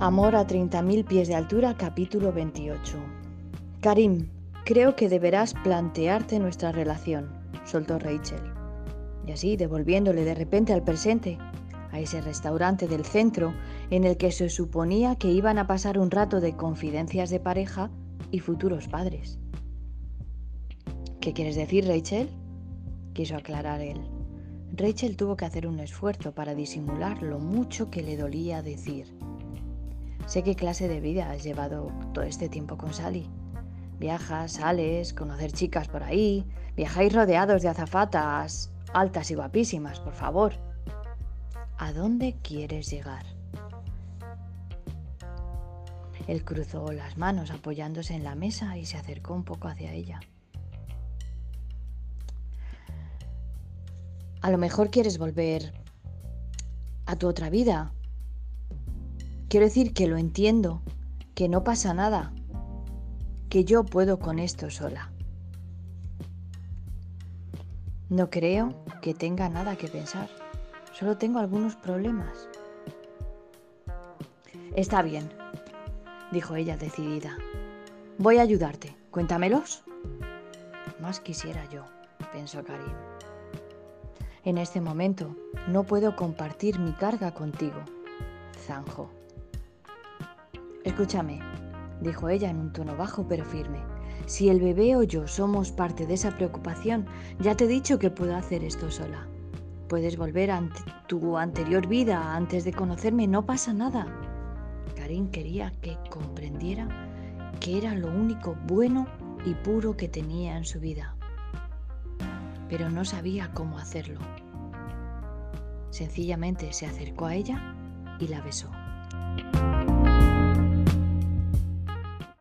Amor a 30.000 pies de altura, capítulo 28. Karim, creo que deberás plantearte nuestra relación, soltó Rachel. Y así, devolviéndole de repente al presente, a ese restaurante del centro en el que se suponía que iban a pasar un rato de confidencias de pareja y futuros padres. ¿Qué quieres decir, Rachel? quiso aclarar él. Rachel tuvo que hacer un esfuerzo para disimular lo mucho que le dolía decir. Sé qué clase de vida has llevado todo este tiempo con Sally. Viajas, sales, conocer chicas por ahí, viajáis rodeados de azafatas altas y guapísimas, por favor. ¿A dónde quieres llegar? Él cruzó las manos apoyándose en la mesa y se acercó un poco hacia ella. A lo mejor quieres volver a tu otra vida, Quiero decir que lo entiendo, que no pasa nada, que yo puedo con esto sola. No creo que tenga nada que pensar, solo tengo algunos problemas. Está bien, dijo ella decidida. Voy a ayudarte, cuéntamelos. Más quisiera yo, pensó Karim. En este momento no puedo compartir mi carga contigo, zanjo. Escúchame, dijo ella en un tono bajo pero firme. Si el bebé o yo somos parte de esa preocupación, ya te he dicho que puedo hacer esto sola. Puedes volver a tu anterior vida antes de conocerme, no pasa nada. Karim quería que comprendiera que era lo único bueno y puro que tenía en su vida, pero no sabía cómo hacerlo. Sencillamente se acercó a ella y la besó.